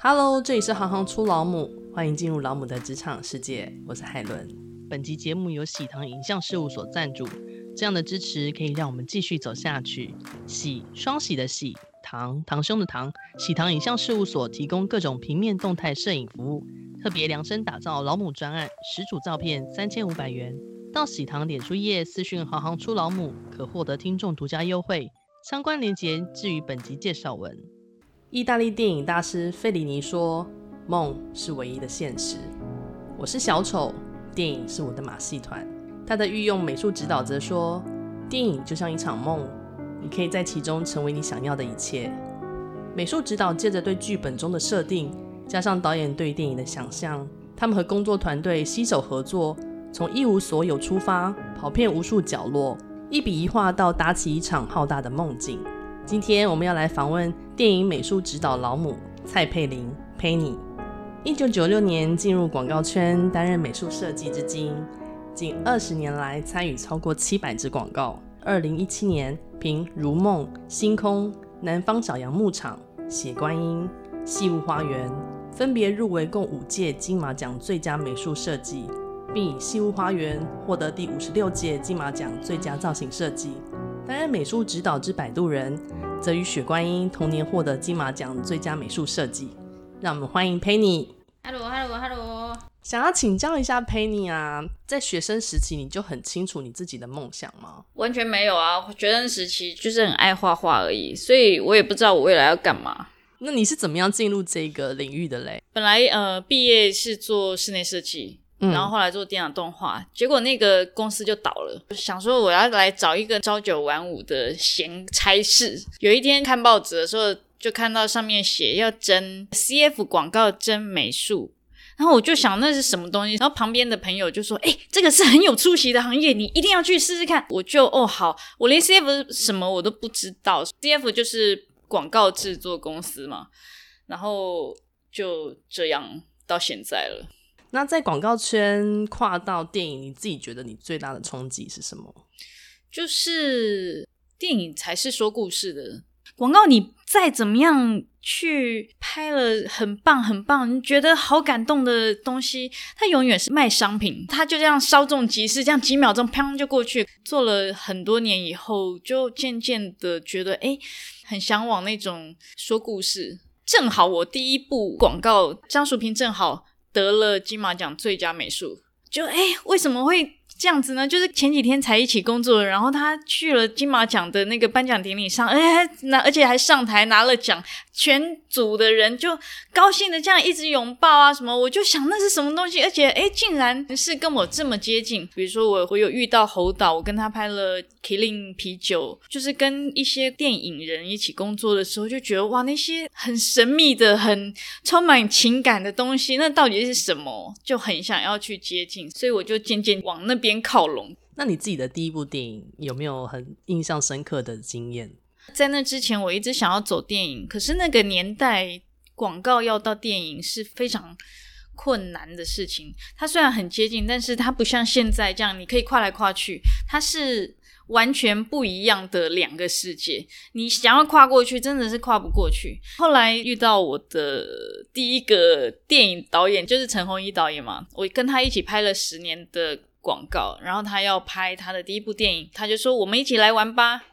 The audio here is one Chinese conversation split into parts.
Hello，这里是行行出老母，欢迎进入老母的职场世界。我是海伦。本集节目由喜糖影像事务所赞助，这样的支持可以让我们继续走下去。喜，双喜的喜，糖，堂兄的堂。喜糖影像事务所提供各种平面动态摄影服务，特别量身打造老母专案，十组照片三千五百元。到喜糖脸书页私讯行行出老母，可获得听众独家优惠。相关链接置于本集介绍文。意大利电影大师费里尼说：“梦是唯一的现实。”我是小丑，电影是我的马戏团。他的御用美术指导则说：“电影就像一场梦，你可以在其中成为你想要的一切。”美术指导借着对剧本中的设定，加上导演对电影的想象，他们和工作团队携手合作，从一无所有出发，跑遍无数角落。一笔一画到搭起一场浩大的梦境。今天我们要来访问电影美术指导老母蔡佩玲 Penny。一九九六年进入广告圈担任美术设计至今，近二十年来参与超过七百支广告。二零一七年凭《如梦》《星空》《南方小羊牧场》《血观音》《细雾花园》分别入围共五届金马奖最佳美术设计。并以《细雾花园》获得第五十六届金马奖最佳造型设计。担任美术指导之《摆渡人》则与《雪观音》同年获得金马奖最佳美术设计。让我们欢迎 Penny。Hello，Hello，Hello。想要请教一下 Penny 啊，在学生时期你就很清楚你自己的梦想吗？完全没有啊，学生时期就是很爱画画而已，所以我也不知道我未来要干嘛。那你是怎么样进入这个领域的嘞？本来呃，毕业是做室内设计。然后后来做电脑动画，结果那个公司就倒了。想说我要来找一个朝九晚五的闲差事。有一天看报纸的时候，就看到上面写要征 CF 广告征美术，然后我就想那是什么东西。然后旁边的朋友就说：“哎，这个是很有出息的行业，你一定要去试试看。”我就哦好，我连 CF 什么我都不知道，CF 就是广告制作公司嘛。然后就这样到现在了。那在广告圈跨到电影，你自己觉得你最大的冲击是什么？就是电影才是说故事的，广告你再怎么样去拍了很棒很棒，你觉得好感动的东西，它永远是卖商品，它就这样稍纵即逝，这样几秒钟砰就过去。做了很多年以后，就渐渐的觉得，哎，很向往那种说故事。正好我第一部广告，张淑平正好。得了金马奖最佳美术，就哎，为什么会这样子呢？就是前几天才一起工作，然后他去了金马奖的那个颁奖典礼上，哎，那而且还上台拿了奖。全组的人就高兴的这样一直拥抱啊什么，我就想那是什么东西，而且诶，竟然是跟我这么接近。比如说我我有遇到侯导，我跟他拍了《Killing 啤酒》，就是跟一些电影人一起工作的时候，就觉得哇，那些很神秘的、很充满情感的东西，那到底是什么？就很想要去接近，所以我就渐渐往那边靠拢。那你自己的第一部电影有没有很印象深刻的经验？在那之前，我一直想要走电影，可是那个年代广告要到电影是非常困难的事情。它虽然很接近，但是它不像现在这样，你可以跨来跨去，它是完全不一样的两个世界。你想要跨过去，真的是跨不过去。后来遇到我的第一个电影导演，就是陈鸿一导演嘛，我跟他一起拍了十年的广告，然后他要拍他的第一部电影，他就说：“我们一起来玩吧。”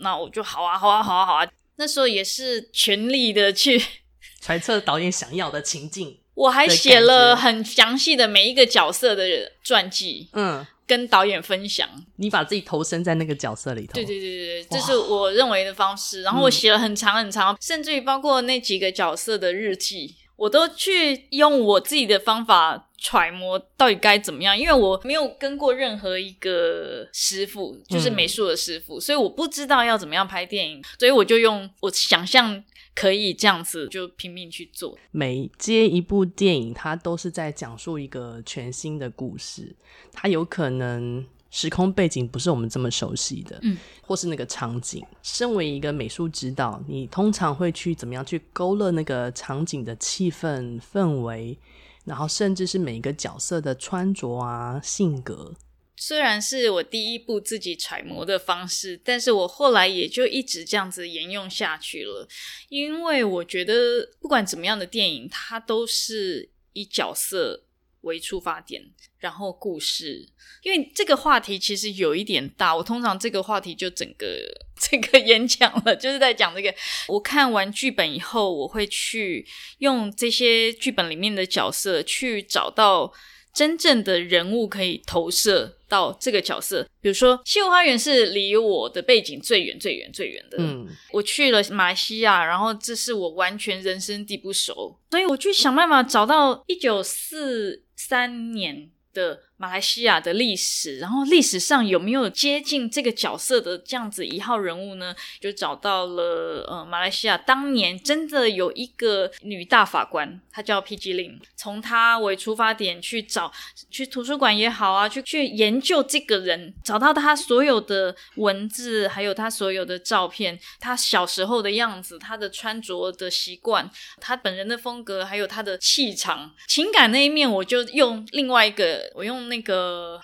那我就好啊，好啊，好啊，好啊！那时候也是全力的去 揣测导演想要的情境，我还写了很详细的每一个角色的传记，嗯，跟导演分享。你把自己投身在那个角色里头，对对对对，这是我认为的方式。然后我写了很长很长，嗯，甚至于包括那几个角色的日记。我都去用我自己的方法揣摩到底该怎么样，因为我没有跟过任何一个师傅，就是美术的师傅，嗯，所以我不知道要怎么样拍电影，所以我就用我想象可以这样子就拼命去做。每接一部电影，它都是在讲述一个全新的故事，它有可能。时空背景不是我们这么熟悉的，嗯，或是那个场景。身为一个美术指导，你通常会去怎么样去勾勒那个场景的气氛氛围，然后甚至是每一个角色的穿着啊、性格。虽然是我第一部自己揣摩的方式，但是我后来也就一直这样子沿用下去了。因为我觉得不管怎么样的电影，它都是以角色为出发点，然后故事。因为这个话题其实有一点大，我通常这个话题就整个 这个演讲了，就是在讲这个。我看完剧本以后，我会去用这些剧本里面的角色去找到真正的人物可以投射到这个角色。比如说，《西游花园》是离我的背景最远、最远、最远的。嗯，我去了马来西亚，然后这是我完全人生地不熟，所以我去想办法找到一九四三年的。马来西亚的历史，然后历史上有没有接近这个角色的这样子一号人物呢？就找到了，呃，马来西亚当年真的有一个女大法官，她叫 P.G. Lim，从她为出发点去找，去图书馆也好啊，去去研究这个人，找到他所有的文字，还有他所有的照片，他小时候的样子，他的穿着的习惯，他本人的风格，还有他的气场、情感那一面，我就用另外一个，我用。那个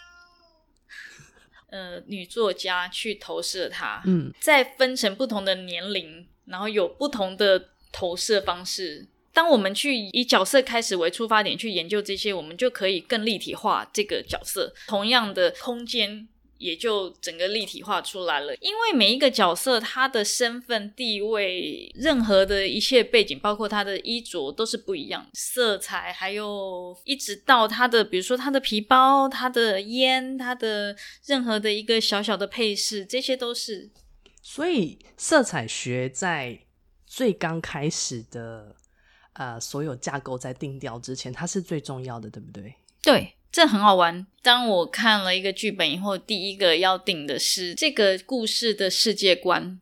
呃，女作家去投射他，嗯，再分成不同的年龄，然后有不同的投射方式。当我们去以角色开始为出发点去研究这些，我们就可以更立体化这个角色。同样的空间。也就整个立体化出来了，因为每一个角色他的身份地位，任何的一切背景，包括他的衣着都是不一样，色彩，还有一直到他的，比如说他的皮包、他的烟、他的任何的一个小小的配饰，这些都是。所以色彩学在最刚开始的呃所有架构在定调之前，它是最重要的，对不对？对。这很好玩。当我看了一个剧本以后，第一个要定的是这个故事的世界观，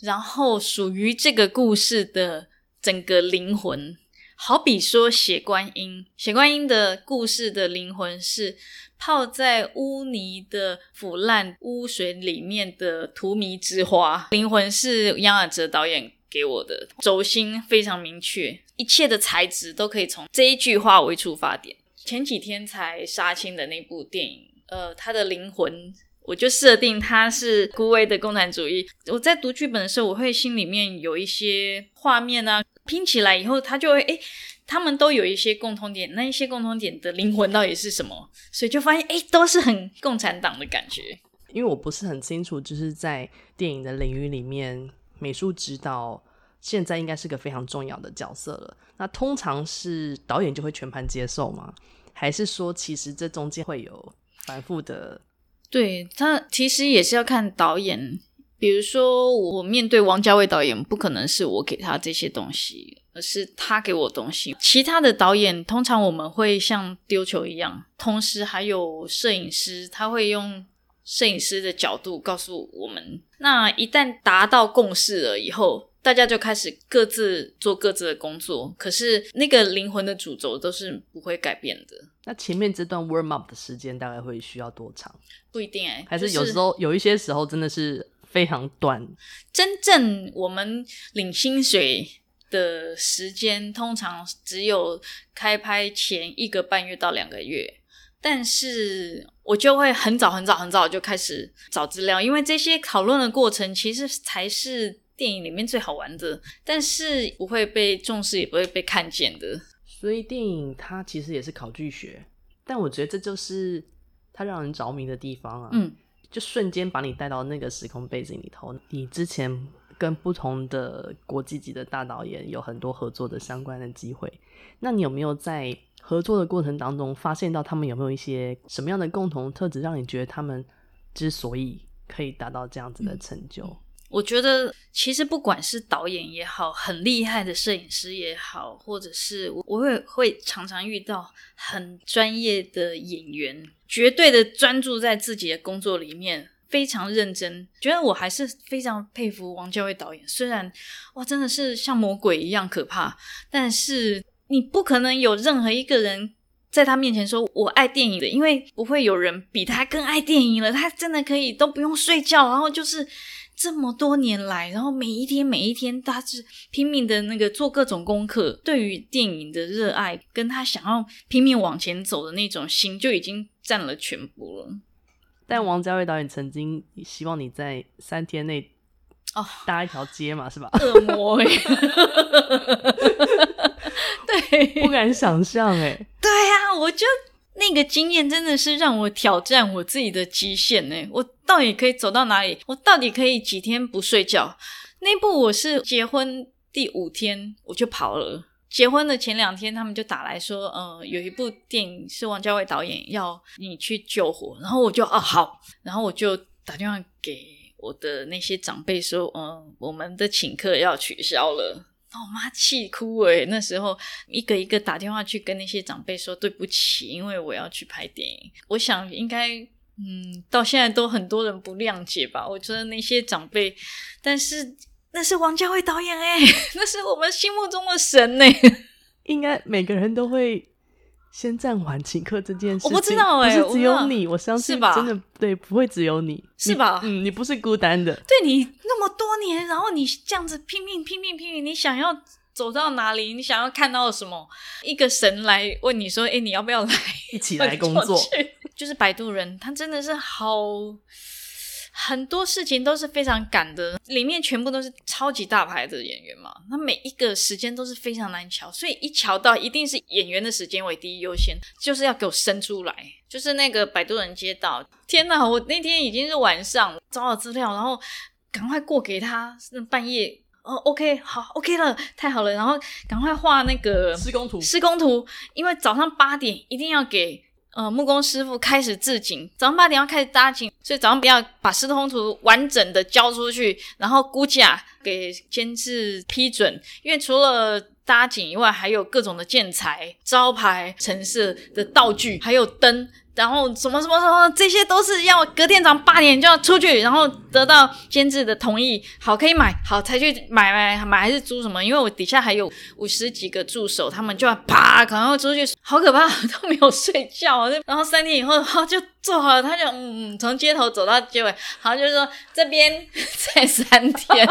然后属于这个故事的整个灵魂。好比说《血观音》，《血观音》的故事的灵魂是泡在污泥的腐烂污水里面的荼蘼之花，灵魂是杨雅哲导演给我的，轴心非常明确，一切的材质都可以从这一句话为出发点。前几天才杀青的那部电影，呃，他的灵魂，我就设定他是孤威的共产主义。我在读剧本的时候，我会心里面有一些画面啊，拼起来以后，他就会，诶，他们都有一些共通点，那一些共通点的灵魂到底是什么？所以就发现，诶，都是很共产党的感觉。因为我不是很清楚，就是在电影的领域里面，美术指导。现在应该是个非常重要的角色了。那通常是导演就会全盘接受吗？还是说其实这中间会有反复的？对，他其实也是要看导演。比如说我面对王家卫导演，不可能是我给他这些东西，而是他给我东西。其他的导演通常我们会像丢球一样，同时还有摄影师，他会用摄影师的角度告诉我们。那一旦达到共识了以后。大家就开始各自做各自的工作，可是那个灵魂的主轴都是不会改变的。那前面这段 warm up 的时间大概会需要多长？不一定哎、欸，还是有时候、就是、有一些时候真的是非常短。真正我们领薪水的时间通常只有开拍前一个半月到两个月，但是我就会很早很早很早就开始找资料，因为这些讨论的过程其实才是。电影里面最好玩的，但是不会被重视，也不会被看见的。所以电影它其实也是考据学，但我觉得这就是它让人着迷的地方啊。嗯，就瞬间把你带到那个时空背景里头。你之前跟不同的国际级的大导演有很多合作的相关的机会，那你有没有在合作的过程当中发现到他们有没有一些什么样的共同特质，让你觉得他们之所以可以达到这样子的成就？嗯我觉得，其实不管是导演也好，很厉害的摄影师也好，或者是我，我会会常常遇到很专业的演员，绝对的专注在自己的工作里面，非常认真。觉得我还是非常佩服王家卫导演，虽然哇，真的是像魔鬼一样可怕，但是你不可能有任何一个人在他面前说我爱电影的，因为不会有人比他更爱电影了。他真的可以都不用睡觉，然后就是。这么多年来，然后每一天每一天，他是拼命的那个做各种功课，对于电影的热爱，跟他想要拼命往前走的那种心，就已经占了全部了。但王家卫导演曾经希望你在三天内哦搭一条街嘛，是吧？恶魔哎，对，不敢想象哎。对呀、啊，我就那个经验真的是让我挑战我自己的极限呢。我到底可以走到哪里？我到底可以几天不睡觉？那部我是结婚第五天我就跑了。结婚的前两天，他们就打来说，呃，有一部电影是王家卫导演要你去救火，然后我就哦好，然后我就打电话给我的那些长辈说，嗯、我们的请客要取消了。把我妈气哭诶，那时候一个一个打电话去跟那些长辈说对不起，因为我要去拍电影。我想应该，嗯，到现在都很多人不谅解吧。我觉得那些长辈，但是。那是王家卫导演哎，那是我们心目中的神欸，应该每个人都会先暂缓请客这件事。我不知道哎，不是只有你，我，我相信真的对，不会只有你，是吧？嗯，你不是孤单的。对你那么多年，然后你这样子拼命拼命拼命，你想要走到哪里？你想要看到什么？一个神来问你说：“哎，你要不要来一起来工作？”就是摆渡人，他真的是好。很多事情都是非常赶的，里面全部都是超级大牌的演员嘛，那每一个时间都是非常难瞧，所以一瞧到一定是演员的时间为第一优先，就是要给我生出来。就是那个摆渡人接到，天哪！我那天已经是晚上找好资料，然后赶快过给他，那半夜哦，OK，好，OK 了，太好了，然后赶快画那个施工图，施工图，因为早上八点一定要给。呃，木工师傅开始制景，早上八点要开始搭景，所以早上不要把施工图完整的交出去，然后估价给监制批准，因为除了搭景以外，还有各种的建材、招牌、陈设的道具，还有灯。然后什么什么什么，这些都是要隔天早上八点就要出去，然后得到监制的同意，好可以买，好才去买买买还是租什么？因为我底下还有五十几个助手，他们就要啪，赶快出去，好可怕，都没有睡觉。然后三天以后，好 就做好了，他就嗯，从街头走到街尾，好就是说这边 再三天。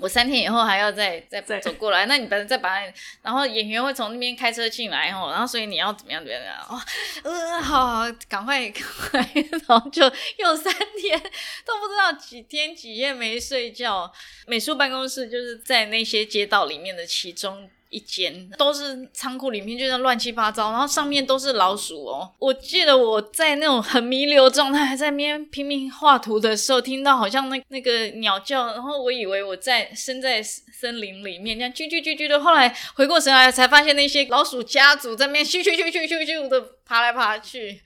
我三天以后还要再再走过来，那你把再把，然后演员会从那边开车进来哦，然后所以你要怎么样怎么样哦，呃，好，赶快赶快，然后就又三天都不知道几天几夜没睡觉，美术办公室就是在那些街道里面的其中。一间都是仓库里面，就像乱七八糟，然后上面都是老鼠哦。我记得我在那种很弥留状态，还在那边拼命画图的时候，听到好像那那个鸟叫，然后我以为我在身在森林里面，这样啾啾啾啾的。后来回过神来，才发现那些老鼠家族在那边咻咻咻咻咻咻的爬来爬去，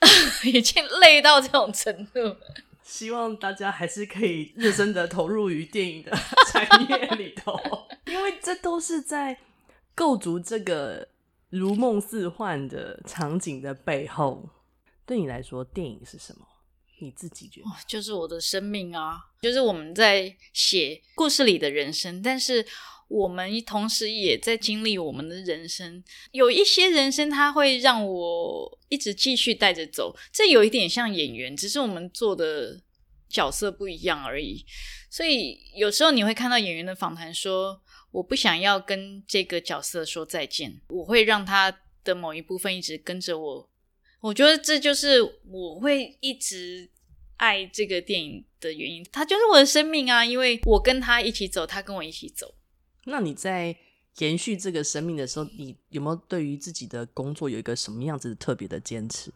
已经累到这种程度。希望大家还是可以认真的投入于电影的 产业里头，因为这都是在。构筑这个如梦似幻的场景的背后，对你来说，电影是什么？你自己觉得？就是我的生命啊，就是我们在写故事里的人生，但是我们同时也在经历我们的人生。有一些人生，它会让我一直继续带着走。这有一点像演员，只是我们做的角色不一样而已。所以有时候你会看到演员的访谈说。我不想要跟这个角色说再见，我会让他的某一部分一直跟着我。我觉得这就是我会一直爱这个电影的原因。他就是我的生命啊，因为我跟他一起走，他跟我一起走。那你在延续这个生命的时候，你有没有对于自己的工作有一个什么样子特别的坚持？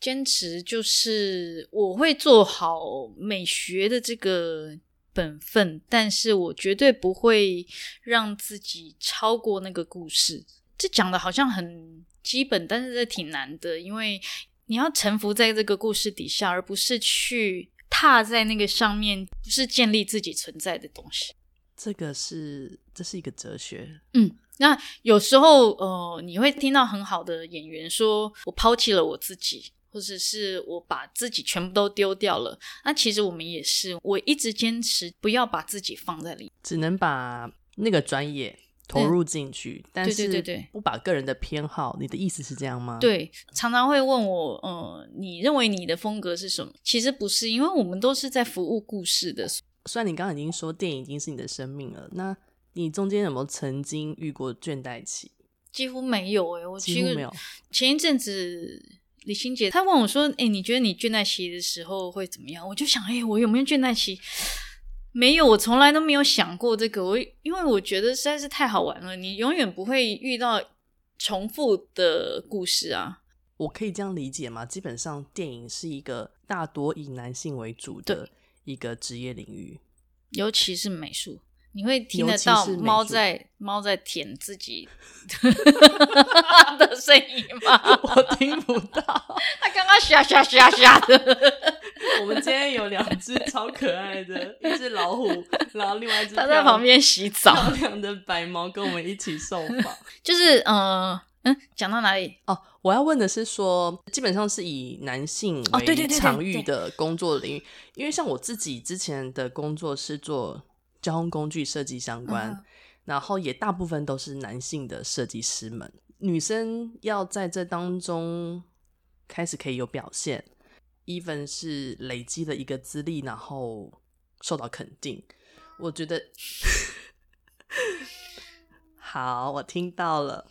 坚持就是我会做好美学的这个。本分，但是我绝对不会让自己超过那个故事。这讲的好像很基本，但是这挺难的，因为你要臣服在这个故事底下，而不是去踏在那个上面，不是建立自己存在的东西。这个是，这是一个哲学。嗯，那有时候，呃，你会听到很好的演员说：“我抛弃了我自己。”或者是我把自己全部都丢掉了，那其实我们也是，我一直坚持不要把自己放在里，只能把那个专业投入进去，嗯、但对对对，不把个人的偏好。你的意思是这样吗？对，常常会问我，呃，你认为你的风格是什么？其实不是，因为我们都是在服务故事的。虽然你刚刚已经说电影已经是你的生命了，那你中间有没有曾经遇过倦怠期？几乎没有诶、欸，我几乎没有。前一阵子。李心洁，她问我说：“哎、欸，你觉得你倦怠期的时候会怎么样？”我就想：“哎、欸，我有没有倦怠期？没有，我从来都没有想过这个。我因为我觉得实在是太好玩了，你永远不会遇到重复的故事啊。”我可以这样理解吗？基本上，电影是一个大多以男性为主的一个职业领域，尤其是美术。你会听得到猫在猫在舔自己的声音吗？我听不到。它刚刚吓吓吓吓的。我们今天有两只超可爱的，一只老虎，然后另外一只它在旁边洗澡，漂亮的白猫跟我们一起受访。就是呃嗯，讲到哪里？哦，我要问的是说，基本上是以男性为场域的工作领域，因为像我自己之前的工作是做。交通工具设计相关，嗯，然后也大部分都是男性的设计师们，女生要在这当中开始可以有表现，even 是累积了一个资历，然后受到肯定，我觉得 好，我听到了。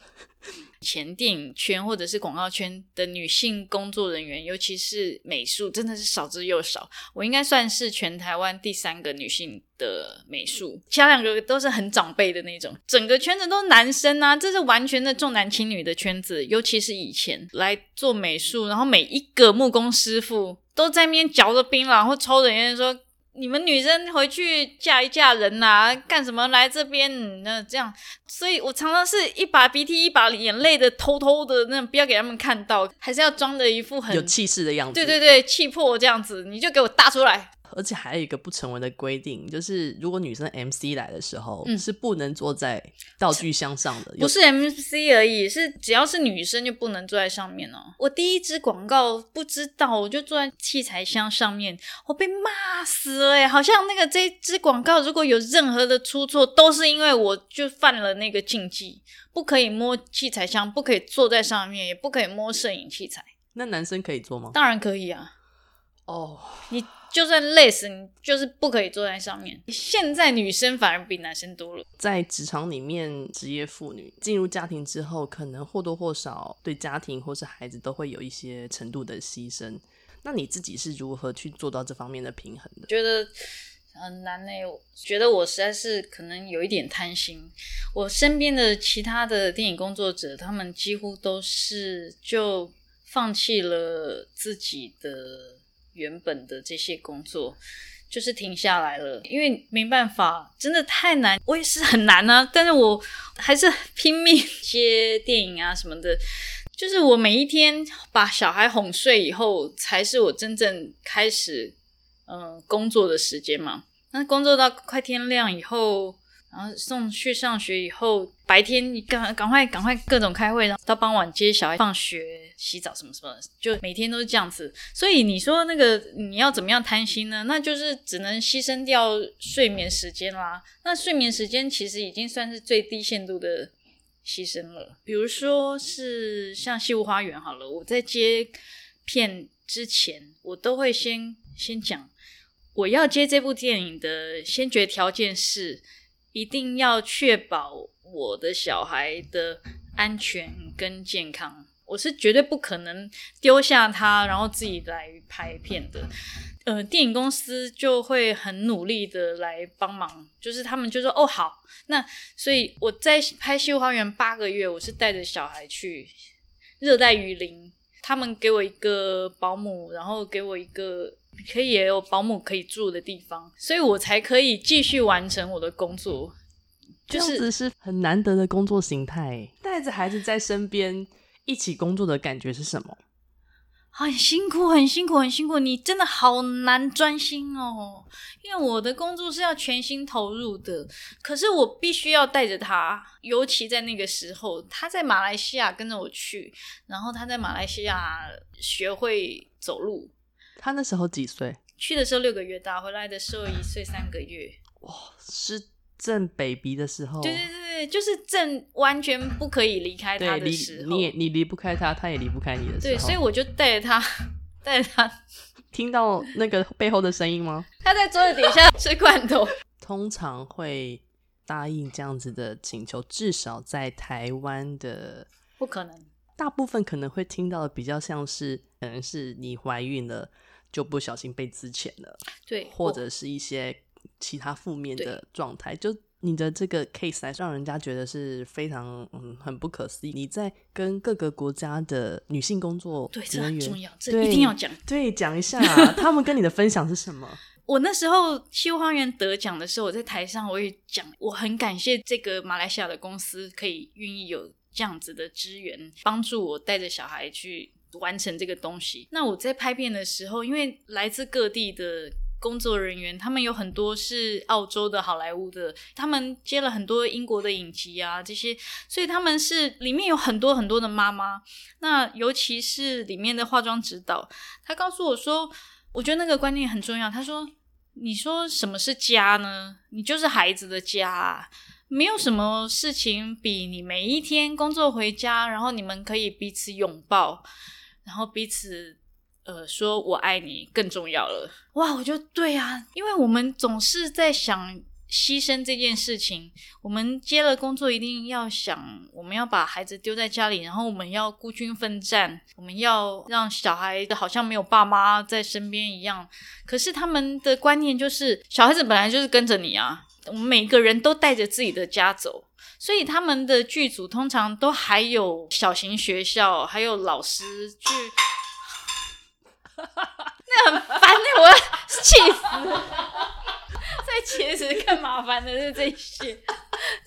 前电影圈或者是广告圈的女性工作人员，尤其是美术，真的是少之又少。我应该算是全台湾第三个女性的美术，其他两个都是很长辈的那种。整个圈子都是男生啊，这是完全的重男轻女的圈子。尤其是以前来做美术，然后每一个木工师傅都在那边嚼着槟榔或抽着烟说。你们女生回去嫁一嫁人呐、啊，干什么来这边？那这样，所以我常常是一把鼻涕一把眼泪的，偷偷的那不要给他们看到，还是要装的一副很有气势的样子。对对对，气魄这样子，你就给我搭出来。而且还有一个不成文的规定，就是如果女生 MC 来的时候，嗯、是不能坐在道具箱上的。不是 MC 而已，是只要是女生就不能坐在上面哦。我第一支广告不知道，我就坐在器材箱上面，我被骂死了哎！好像那个这支广告如果有任何的出错，都是因为我就犯了那个禁忌，不可以摸器材箱，不可以坐在上面，也不可以摸摄影器材。那男生可以做吗？当然可以啊。哦，你。就算累死你，就是不可以坐在上面。现在女生反而比男生多了。在职场里面，职业妇女进入家庭之后，可能或多或少对家庭或是孩子都会有一些程度的牺牲。那你自己是如何去做到这方面的平衡的？觉得很难呢。我觉得我实在是可能有一点贪心。我身边的其他的电影工作者，他们几乎都是就放弃了自己的。原本的这些工作就是停下来了，因为没办法，真的太难。我也是很难啊，但是我还是拼命接电影啊什么的。就是我每一天把小孩哄睡以后，才是我真正开始嗯、工作的时间嘛。那工作到快天亮以后。然后送去上学以后，白天你赶赶快赶快各种开会，然后到傍晚接小孩放学、洗澡什么什么，就每天都是这样子。所以你说那个你要怎么样贪心呢？那就是只能牺牲掉睡眠时间啦。那睡眠时间其实已经算是最低限度的牺牲了。比如说是像《西湖花园》好了，我在接片之前，我都会先先讲，我要接这部电影的先决条件是。一定要确保我的小孩的安全跟健康，我是绝对不可能丢下他，然后自己来拍片的。呃，电影公司就会很努力的来帮忙，就是他们就说：“哦，好，那所以我在拍《西湖花园》八个月，我是带着小孩去热带雨林，他们给我一个保姆，然后给我一个。”可以也有保姆可以住的地方，所以我才可以继续完成我的工作。就是、这样子是很难得的工作形态，带着孩子在身边一起工作的感觉是什么？很辛苦，很辛苦，很辛苦。你真的好难专心哦，因为我的工作是要全心投入的，可是我必须要带着他，尤其在那个时候，他在马来西亚跟着我去，然后他在马来西亚学会走路。他那时候几岁？去的时候六个月大，回来的时候一岁三个月。哇，是正 baby 的时候。对对对，就是正完全不可以离开他的时候。你也你离不开他，他也离不开你的时候。对，所以我就带着他，带着他。听到那个背后的声音吗？他在桌子底下 吃罐头。通常会答应这样子的请求，至少在台湾的不可能。大部分可能会听到的比较像是，可能是你怀孕了就不小心被资遣了，对，或者是一些其他负面的状态，就。你的这个 case 来让人家觉得是非常嗯很不可思议。你在跟各个国家的女性工作对，这很重要，这一定要讲。对，讲一下、啊、他们跟你的分享是什么？我那时候七物花园得奖的时候，我在台上我也讲，我很感谢这个马来西亚的公司可以愿意有这样子的资源，帮助我带着小孩去完成这个东西。那我在拍片的时候，因为来自各地的。工作人员，他们有很多是澳洲的好莱坞的，他们接了很多英国的影集啊，这些，所以他们是里面有很多很多的妈妈。那尤其是里面的化妆指导，他告诉我说，我觉得那个观念很重要。他说：“你说什么是家呢？你就是孩子的家，没有什么事情比你每一天工作回家，然后你们可以彼此拥抱，然后彼此。”呃，说我爱你更重要了。哇，我就对啊，因为我们总是在想牺牲这件事情。我们接了工作，一定要想我们要把孩子丢在家里，然后我们要孤军奋战，我们要让小孩子好像没有爸妈在身边一样。可是他们的观念就是，小孩子本来就是跟着你啊。我们每个人都带着自己的家走，所以他们的剧组通常都还有小型学校，还有老师去。那很烦，我气死。最其实更麻烦的是这些，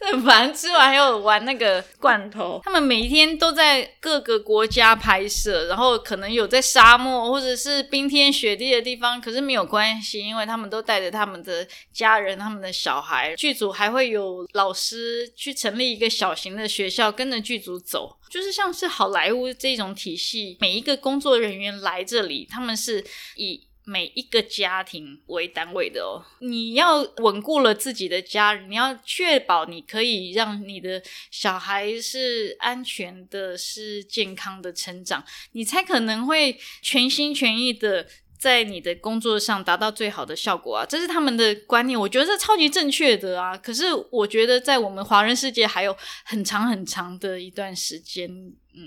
很烦。吃完还有玩那个罐头，他们每一天都在各个国家拍摄，然后可能有在沙漠或者是冰天雪地的地方，可是没有关系，因为他们都带着他们的家人、他们的小孩。剧组还会有老师去成立一个小型的学校，跟着剧组走，就是像是好莱坞这种体系。每一个工作人员来这里，他们是以。每一个家庭为单位的哦，你要稳固了自己的家，你要确保你可以让你的小孩是安全的、是健康的成长，你才可能会全心全意的在你的工作上达到最好的效果啊！这是他们的观念，我觉得这超级正确的啊。可是我觉得在我们华人世界还有很长很长的一段时间，嗯，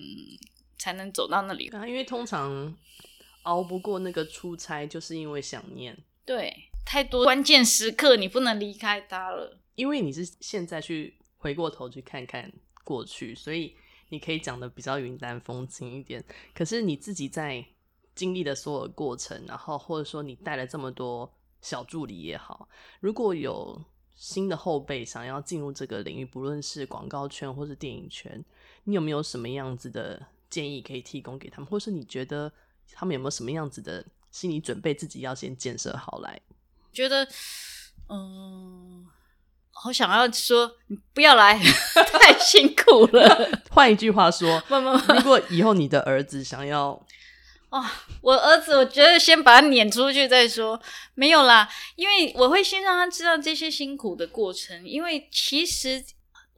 才能走到那里啊，因为通常。熬不过那个出差，就是因为想念。对，太多关键时刻你不能离开他了。因为你是现在去回过头去看看过去，所以你可以讲的比较云淡风轻一点。可是你自己在经历的所有过程，然后或者说你带了这么多小助理也好，如果有新的后辈想要进入这个领域，不论是广告圈或是电影圈，你有没有什么样子的建议可以提供给他们，或是你觉得？他们有没有什么样子的心理准备？自己要先建设好来。觉得，嗯，好想要说，你不要来，太辛苦了。换一句话说，如果以后你的儿子想要，哦，我儿子，我觉得先把他撵出去再说。没有啦，因为我会先让他知道这些辛苦的过程，因为其实。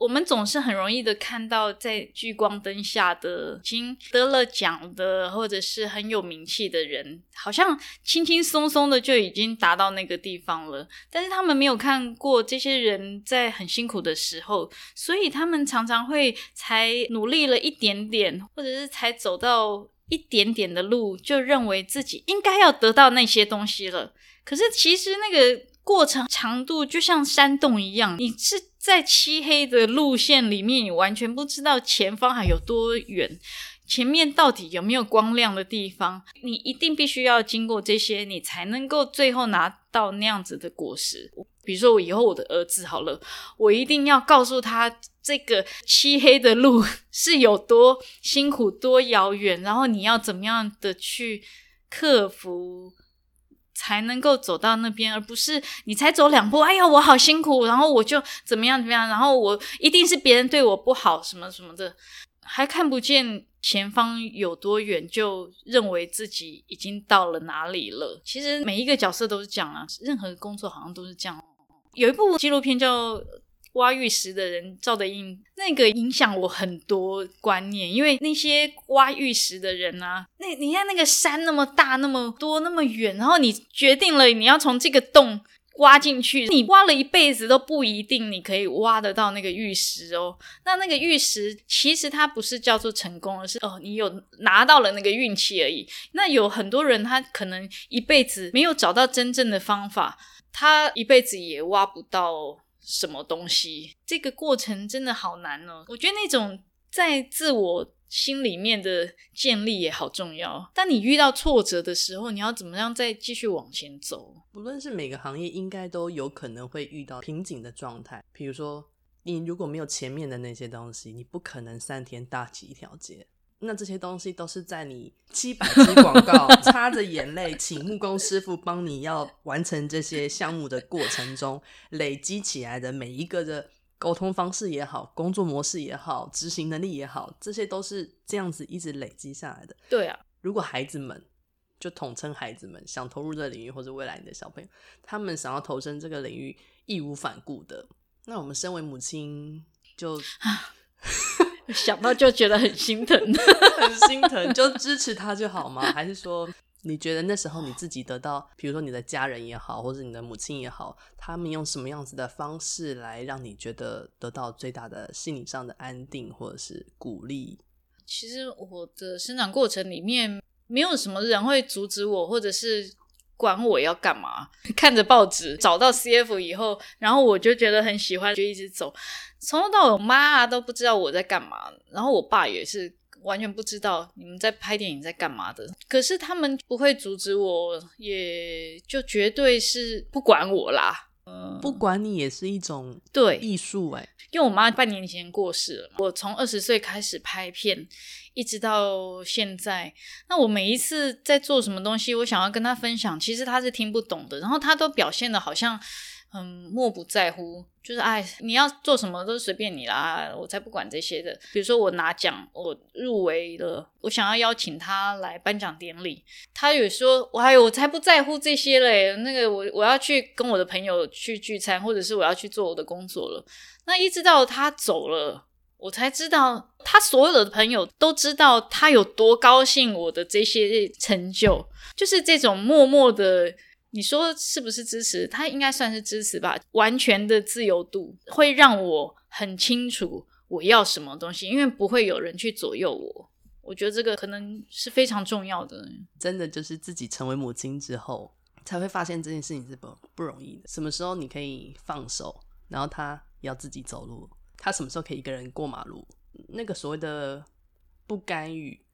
我们总是很容易的看到，在聚光灯下的已经得了奖的，或者是很有名气的人，好像轻轻松松的就已经达到那个地方了。但是他们没有看过这些人在很辛苦的时候，所以他们常常会才努力了一点点，或者是才走到一点点的路，就认为自己应该要得到那些东西了。可是其实那个过程长度就像山洞一样，你是。在漆黑的路线里面，你完全不知道前方还有多远，前面到底有没有光亮的地方。你一定必须要经过这些，你才能够最后拿到那样子的果实。比如说，我以后我的儿子好了，我一定要告诉他，这个漆黑的路 是有多辛苦、多遥远，然后你要怎么样的去克服。才能够走到那边，而不是你才走两步，哎呀，我好辛苦，然后我就怎么样怎么样，然后我一定是别人对我不好，什么什么的，还看不见前方有多远，就认为自己已经到了哪里了。其实每一个角色都是这样啊，任何工作好像都是这样。有一部纪录片叫。挖玉石的人照的印，那个影响我很多观念，因为那些挖玉石的人啊，那你看那个山那么大，那么多，那么远，然后你决定了你要从这个洞挖进去，你挖了一辈子都不一定你可以挖得到那个玉石哦。那那个玉石其实它不是叫做成功，而是哦，你有拿到了那个运气而已。那有很多人他可能一辈子没有找到真正的方法，他一辈子也挖不到什么东西。这个过程真的好难哦。我觉得那种在自我。心里面的建立也好重要。当你遇到挫折的时候，你要怎么样再继续往前走？不论是每个行业，应该都有可能会遇到瓶颈的状态。比如说，你如果没有前面的那些东西，你不可能三天搭起一条街。那这些东西都是在你 七百支广告、擦着眼泪请木工师傅帮你要完成这些项目的过程中累积起来的每一个的。沟通方式也好，工作模式也好，执行能力也好，这些都是这样子一直累积下来的。对啊，如果孩子们就统称孩子们想投入这个领域，或者未来你的小朋友，他们想要投身这个领域，义无反顾的，那我们身为母亲就 想到就觉得很心疼，很心疼，就支持他就好吗？还是说？你觉得那时候你自己得到，比如说你的家人也好，或者你的母亲也好，他们用什么样子的方式来让你觉得得到最大的心理上的安定或者是鼓励？其实我的生长过程里面，没有什么人会阻止我，或者是管我要干嘛。看着报纸找到 CF 以后，然后我就觉得很喜欢，就一直走，从头到尾，我妈都不知道我在干嘛，然后我爸也是。完全不知道你们在拍电影在干嘛的，可是他们不会阻止我，也就绝对是不管我啦。嗯，不管你也是一种对艺术哎，因为我妈半年前过世了，我从二十岁开始拍片，一直到现在。那我每一次在做什么东西，我想要跟她分享，其实她是听不懂的，然后她都表现的好像。很漠不在乎，就是哎，你要做什么都随便你啦，我才不管这些的。比如说我拿奖，我入围了，我想要邀请他来颁奖典礼，他有说，我还我才不在乎这些嘞。那个我我要去跟我的朋友去聚餐，或者是我要去做我的工作了。那一直到他走了，我才知道他所有的朋友都知道他有多高兴我的这些成就，就是这种默默的。你说是不是支持？他应该算是支持吧。完全的自由度会让我很清楚我要什么东西，因为不会有人去左右我。我觉得这个可能是非常重要的。真的就是自己成为母亲之后，才会发现这件事情是不不容易的。什么时候你可以放手，然后他要自己走路？他什么时候可以一个人过马路？那个所谓的不干预，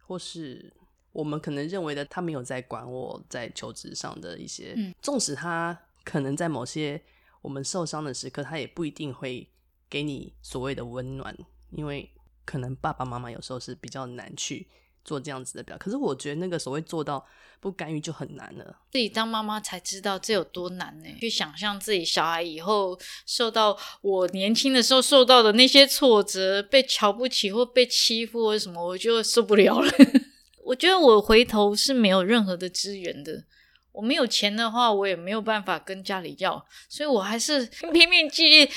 或是。我们可能认为的，他没有在管我在求职上的一些，嗯，纵使他可能在某些我们受伤的时刻，他也不一定会给你所谓的温暖，因为可能爸爸妈妈有时候是比较难去做这样子的表。可是我觉得那个所谓做到不干预就很难了。自己当妈妈才知道这有多难呢？去想象自己小孩以后受到我年轻的时候受到的那些挫折，被瞧不起或被欺负或什么，我就受不了了。我觉得我回头是没有任何的资源的，我没有钱的话，我也没有办法跟家里要，所以我还是 拼命继续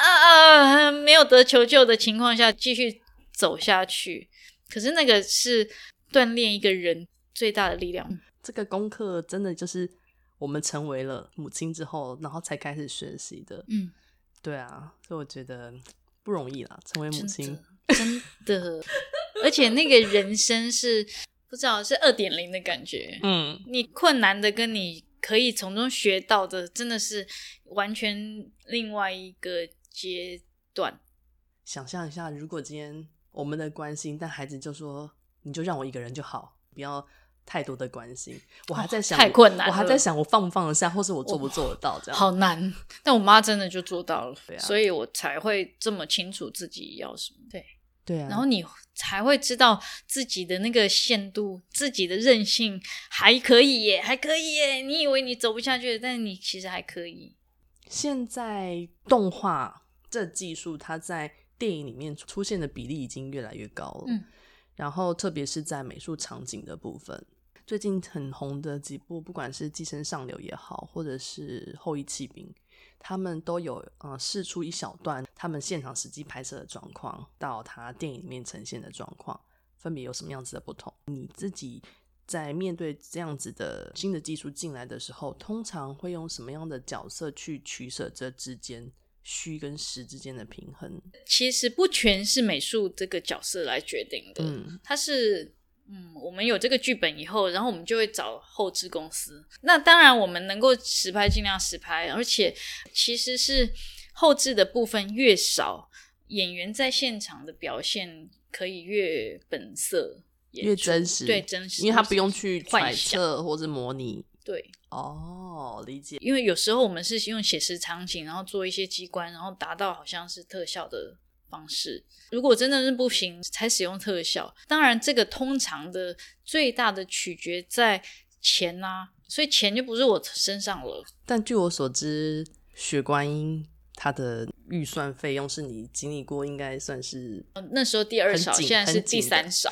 啊，没有得求救的情况下继续走下去。可是那个是锻炼一个人最大的力量。这个功课真的就是我们成为了母亲之后，然后才开始学习的。嗯，对啊，所以我觉得不容易啦，成为母亲。真的，而且那个人生是不知道是二点零的感觉。嗯，你困难的跟你可以从中学到的，真的是完全另外一个阶段。想象一下，如果今天我们的关心，但孩子就说：“你就让我一个人就好，不要太多的关心。”我还在想，太困难，我还在想，我放不放得下，或是我做不做得到？这样好难。但我妈真的就做到了，对啊，所以我才会这么清楚自己要什么。对。对啊，然后你才会知道自己的那个限度，自己的韧性还可以耶，还可以耶。你以为你走不下去，但你其实还可以。现在动画这技术，它在电影里面出现的比例已经越来越高了。嗯，然后特别是在美术场景的部分，最近很红的几部，不管是《寄生上流》也好，或者是《后翼弃兵》。他们都有呃试出一小段他们现场实际拍摄的状况，到他电影里面呈现的状况，分别有什么样子的不同？你自己在面对这样子的新的技术进来的时候，通常会用什么样的角色去取舍这之间虚跟实之间的平衡？其实不全是美术这个角色来决定的，嗯，它是，嗯，我们有这个剧本以后，然后我们就会找后制公司。那当然，我们能够实拍尽量实拍，而且其实是后置的部分越少，演员在现场的表现可以越本色。越真实，对真实，因为他不用去揣测或者模拟。对，哦，理解。因为有时候我们是用写实场景，然后做一些机关，然后达到好像是特效的方式。如果真的是不行，才使用特效。当然，这个通常的最大的取决在钱啊，所以钱就不是我身上了。但据我所知，雪观音。它的预算费用是你经历过，应该算是那时候第二少，现在是第三少。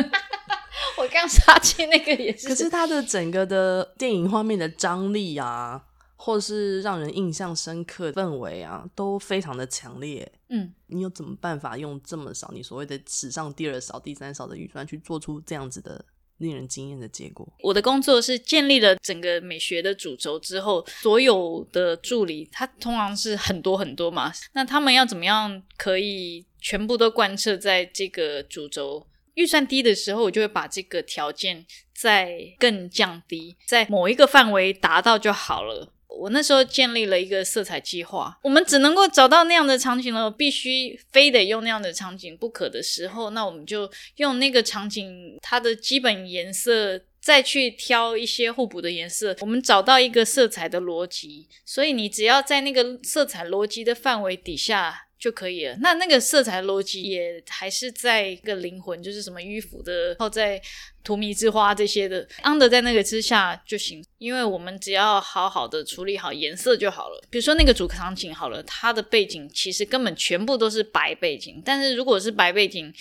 我刚杀青那个也是，可是它的整个的电影画面的张力啊，或是让人印象深刻的氛围啊，都非常的强烈。嗯，你有怎么办法用这么少，你所谓的史上第二少、第三少的预算去做出这样子的？令人惊艳的结果。我的工作是建立了整个美学的主轴之后，所有的助理他通常是很多很多嘛，那他们要怎么样可以全部都贯彻在这个主轴？预算低的时候，我就会把这个条件再更降低，在某一个范围达到就好了。我那时候建立了一个色彩计划，我们只能够找到那样的场景了，必须非得用那样的场景不可的时候，那我们就用那个场景它的基本颜色，再去挑一些互补的颜色，我们找到一个色彩的逻辑。所以你只要在那个色彩逻辑的范围底下。就可以了。那那个色彩逻辑也还是在一个灵魂，就是什么迂腐的，然后在荼蘼之花这些的，under 在那个之下就行。因为我们只要好好的处理好颜色就好了。比如说那个主场景好了，它的背景其实根本全部都是白背景，但是如果是白背景，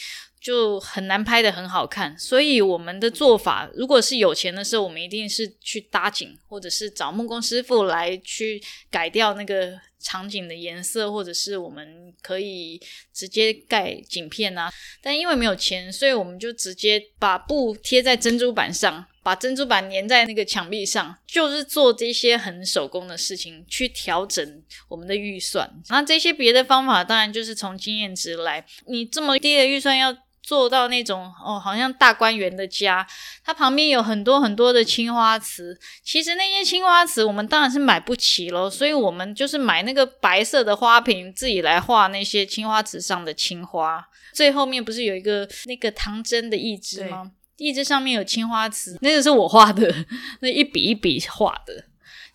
就很难拍的很好看。所以我们的做法，如果是有钱的时候，我们一定是去搭景，或者是找木工师傅来去改掉那个。场景的颜色，或者是我们可以直接盖景片啊，但因为没有钱，所以我们就直接把布贴在珍珠板上，把珍珠板粘在那个墙壁上，就是做这些很手工的事情去调整我们的预算。那这些别的方法，当然就是从经验值来。你这么低的预算要。做到那种哦，好像大观园的家，它旁边有很多很多的青花瓷。其实那些青花瓷我们当然是买不起咯，所以我们就是买那个白色的花瓶，自己来画那些青花瓷上的青花。最后面不是有一个那个唐真的义肢吗？义肢上面有青花瓷，那个是我画的，那一笔一笔画的。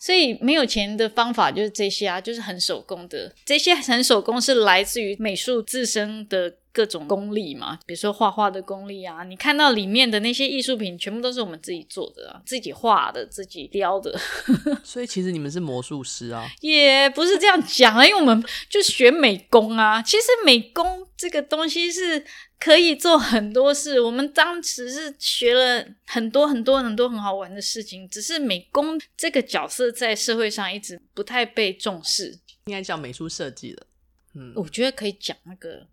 所以没有钱的方法就是这些啊，就是很手工的。这些很手工是来自于美术自身的。各种功力嘛，比如说画画的功力啊，你看到里面的那些艺术品，全部都是我们自己做的啊，自己画的，自己雕的。所以其实你们是魔术师啊？也不是这样讲啊，因为我们就学美工啊。其实美工这个东西是可以做很多事，我们当时是学了很多很多很多很好玩的事情，只是美工这个角色在社会上一直不太被重视，应该叫美术设计了。嗯，我觉得可以讲那个。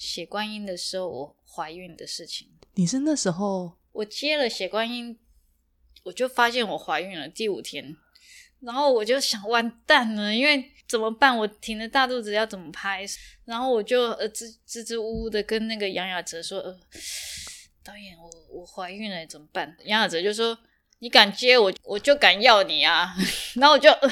血观音的时候，我怀孕的事情。你是那时候？我接了血观音，我就发现我怀孕了。第五天，然后我就想完蛋了，因为怎么办？我挺着大肚子要怎么拍？然后我就呃支支支吾吾的跟那个杨雅哲说：“呃，导演，我我怀孕了，怎么办？”杨雅哲就说：“你敢接我，我就敢要你啊！” 然后我就呃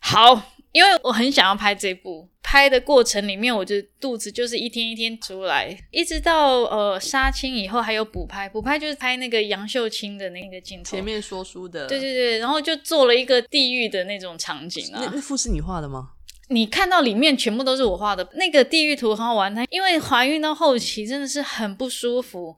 好。因为我很想要拍这部，拍的过程里面，我就肚子就是一天一天出来，一直到呃杀青以后还有补拍，补拍就是拍那个杨秀清的那个镜头，前面说书的，对对对，然后就做了一个地狱的那种场景啊。那那幅是你画的吗？你看到里面全部都是我画的，那个地狱图很好玩，它因为怀孕到后期真的是很不舒服，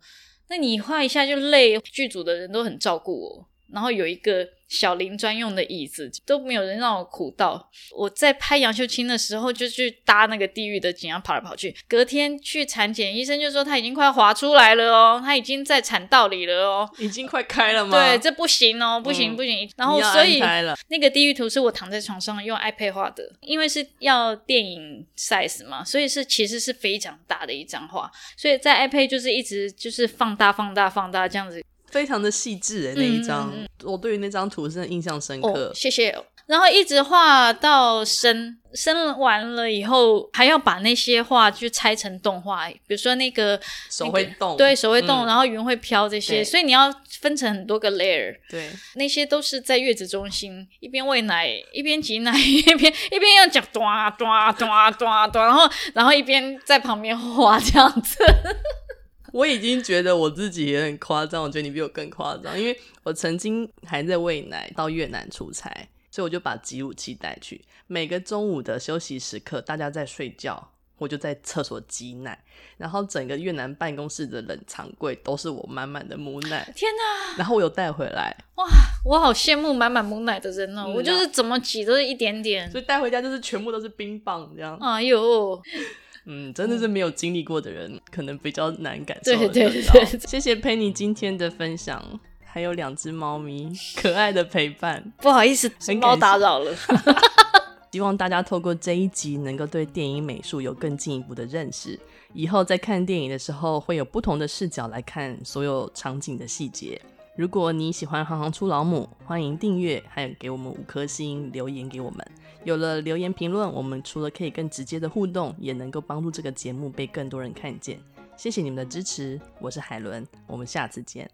那你画一下就累，剧组的人都很照顾我。然后有一个小林专用的椅子，都没有人让我苦到。我在拍杨秀清的时候，就去搭那个地狱的景，然后跑来跑去。隔天去产检，医生就说他已经快要滑出来了哦，他已经在产道里了哦，已经快开了吗？对，这不行哦，不行不行。嗯、然后所以那个地狱图是我躺在床上用 iPad 画的，因为是要电影 size 嘛，所以是其实是非常大的一张画，所以在 iPad 就是一直就是放大放大放大这样子。非常的细致哎，那一张，嗯、我对于那张图真的印象深刻。哦、谢谢。然后一直画到生生完了以后，还要把那些画去拆成动画，比如说那个手会动，那个、对手会动，嗯、然后云会飘这些，所以你要分成很多个 layer。对，那些都是在月子中心一边喂奶一边挤奶，一边一边要讲咚咚咚咚咚，然后然后一边在旁边画这样子。我已经觉得我自己也很夸张，我觉得你比我更夸张，因为我曾经还在喂奶到越南出差。所以我就把挤乳器带去，每个中午的休息时刻，大家在睡觉，我就在厕所挤奶，然后整个越南办公室的冷藏柜都是我满满的母奶。天哪！然后我有带回来，哇，我好羡慕满满母奶的人哦，嗯、我就是怎么挤都是一点点，所以带回家就是全部都是冰棒这样。哎呦，嗯，真的是没有经历过的人，嗯、可能比较难感受。对对对对，谢谢 Penny 今天的分享。还有两只猫咪，可爱的陪伴。不好意思，猫打扰了。希望大家透过这一集，能够对电影美术有更进一步的认识。以后在看电影的时候，会有不同的视角来看所有场景的细节。如果你喜欢《行行出老母》，欢迎订阅，还有给我们五颗星留言给我们。有了留言评论，我们除了可以更直接的互动，也能够帮助这个节目被更多人看见。谢谢你们的支持，我是海伦，我们下次见。